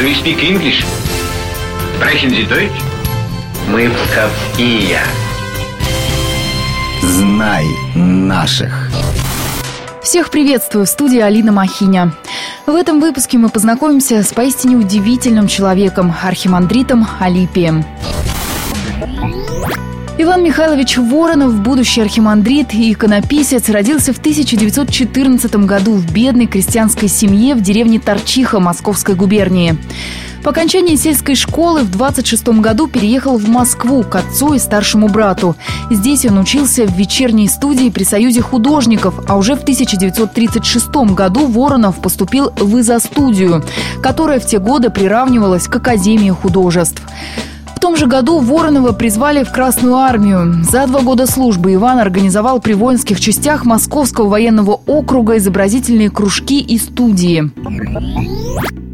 Do you speak English? Sprechen Sie Deutsch? Мы псковские. Знай наших. Всех приветствую в студии Алина Махиня. В этом выпуске мы познакомимся с поистине удивительным человеком, архимандритом Алипием. Иван Михайлович Воронов, будущий архимандрит и иконописец, родился в 1914 году в бедной крестьянской семье в деревне Торчиха Московской губернии. По окончании сельской школы в 26 году переехал в Москву к отцу и старшему брату. Здесь он учился в вечерней студии при Союзе художников, а уже в 1936 году Воронов поступил в изо-студию, которая в те годы приравнивалась к Академии художеств. В том же году Воронова призвали в Красную армию. За два года службы Иван организовал при воинских частях Московского военного округа изобразительные кружки и студии.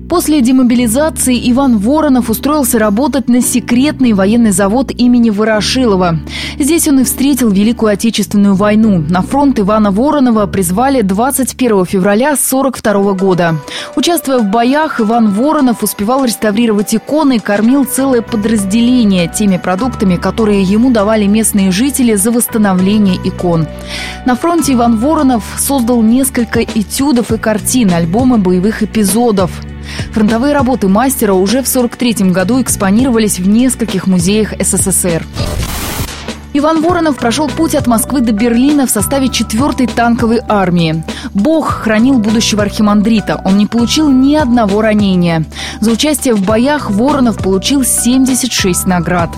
После демобилизации Иван Воронов устроился работать на секретный военный завод имени Ворошилова. Здесь он и встретил Великую Отечественную войну. На фронт Ивана Воронова призвали 21 февраля 1942 года. Участвуя в боях, Иван Воронов успевал реставрировать иконы и кормил целое подразделение теми продуктами, которые ему давали местные жители за восстановление икон. На фронте Иван Воронов создал несколько этюдов и картин, альбомы боевых эпизодов. Фронтовые работы мастера уже в 1943 году экспонировались в нескольких музеях СССР. Иван Воронов прошел путь от Москвы до Берлина в составе 4-й танковой армии. Бог хранил будущего архимандрита. Он не получил ни одного ранения. За участие в боях Воронов получил 76 наград.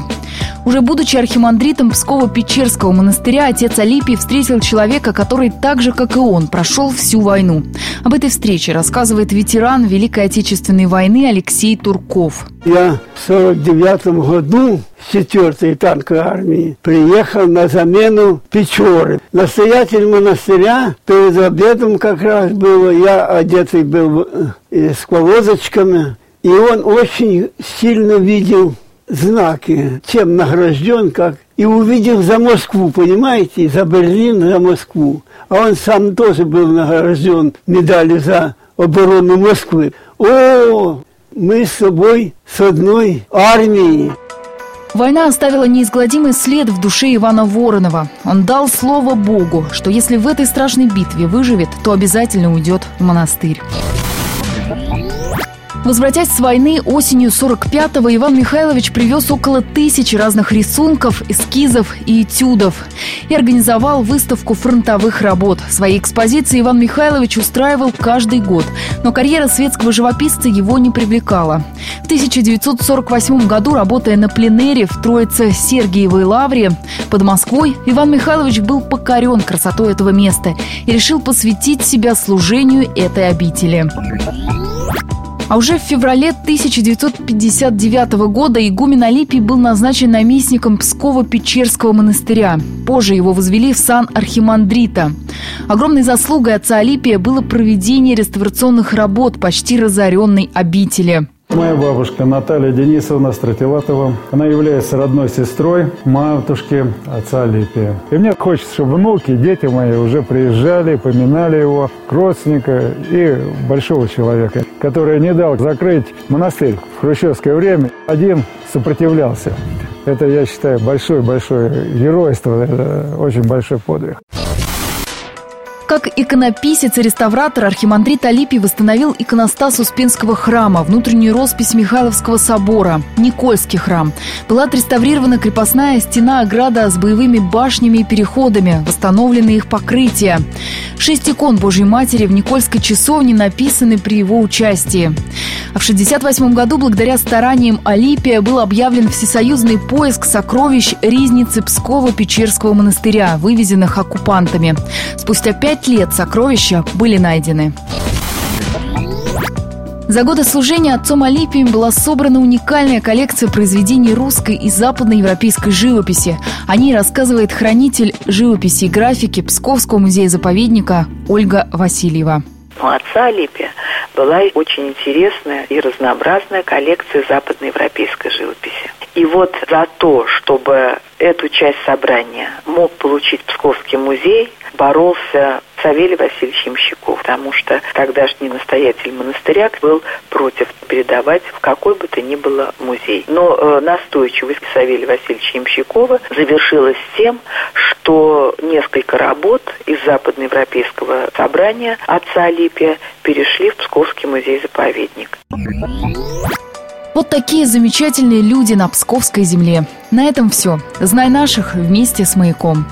Уже будучи архимандритом Псково-Печерского монастыря, отец Алипий встретил человека, который так же, как и он, прошел всю войну. Об этой встрече рассказывает ветеран Великой Отечественной войны Алексей Турков. Я в 49 году с 4-й танковой армии приехал на замену Печоры. Настоятель монастыря перед обедом как раз было, я одетый был э, с повозочками, и он очень сильно видел знаки, чем награжден, как и увидел за Москву, понимаете, за Берлин, за Москву. А он сам тоже был награжден медалью за оборону Москвы. О, мы с собой с одной армией. Война оставила неизгладимый след в душе Ивана Воронова. Он дал слово Богу, что если в этой страшной битве выживет, то обязательно уйдет в монастырь. Возвратясь с войны осенью 45-го, Иван Михайлович привез около тысячи разных рисунков, эскизов и этюдов и организовал выставку фронтовых работ. Свои экспозиции Иван Михайлович устраивал каждый год, но карьера светского живописца его не привлекала. В 1948 году, работая на пленере в Троице Сергиевой лавре под Москвой, Иван Михайлович был покорен красотой этого места и решил посвятить себя служению этой обители. А уже в феврале 1959 года игумен Алипий был назначен наместником Псково-Печерского монастыря. Позже его возвели в сан архимандрита. Огромной заслугой отца Алипия было проведение реставрационных работ почти разоренной обители. Моя бабушка Наталья Денисовна Стратилатова, она является родной сестрой матушки отца Липия. И мне хочется, чтобы внуки, дети мои уже приезжали, поминали его, родственника и большого человека, который не дал закрыть монастырь в хрущевское время. Один сопротивлялся. Это, я считаю, большое-большое геройство, это очень большой подвиг. Как иконописец и реставратор архимандрит Алипий восстановил иконостас Успенского храма, внутреннюю роспись Михайловского собора, Никольский храм. Была отреставрирована крепостная стена ограда с боевыми башнями и переходами, восстановлены их покрытия. Шесть икон Божьей Матери в Никольской часовне написаны при его участии. А в 1968 году, благодаря стараниям Алипия, был объявлен всесоюзный поиск сокровищ Ризницы Пскова-Печерского монастыря, вывезенных оккупантами. Спустя пять пять лет сокровища были найдены. За годы служения отцом Алипием была собрана уникальная коллекция произведений русской и западноевропейской живописи. О ней рассказывает хранитель живописи и графики Псковского музея-заповедника Ольга Васильева. У отца Алипия была очень интересная и разнообразная коллекция западноевропейской живописи. И вот за то, чтобы эту часть собрания мог получить Псковский музей, боролся Савелий Васильевич Ямщиков, потому что тогдашний настоятель монастыря был против передавать в какой бы то ни было музей. Но э, настойчивость Савелия Васильевича Ямщикова завершилась тем, что несколько работ из западноевропейского собрания отца Алипия перешли в Псковский музей-заповедник. Вот такие замечательные люди на Псковской земле. На этом все. Знай наших вместе с «Маяком».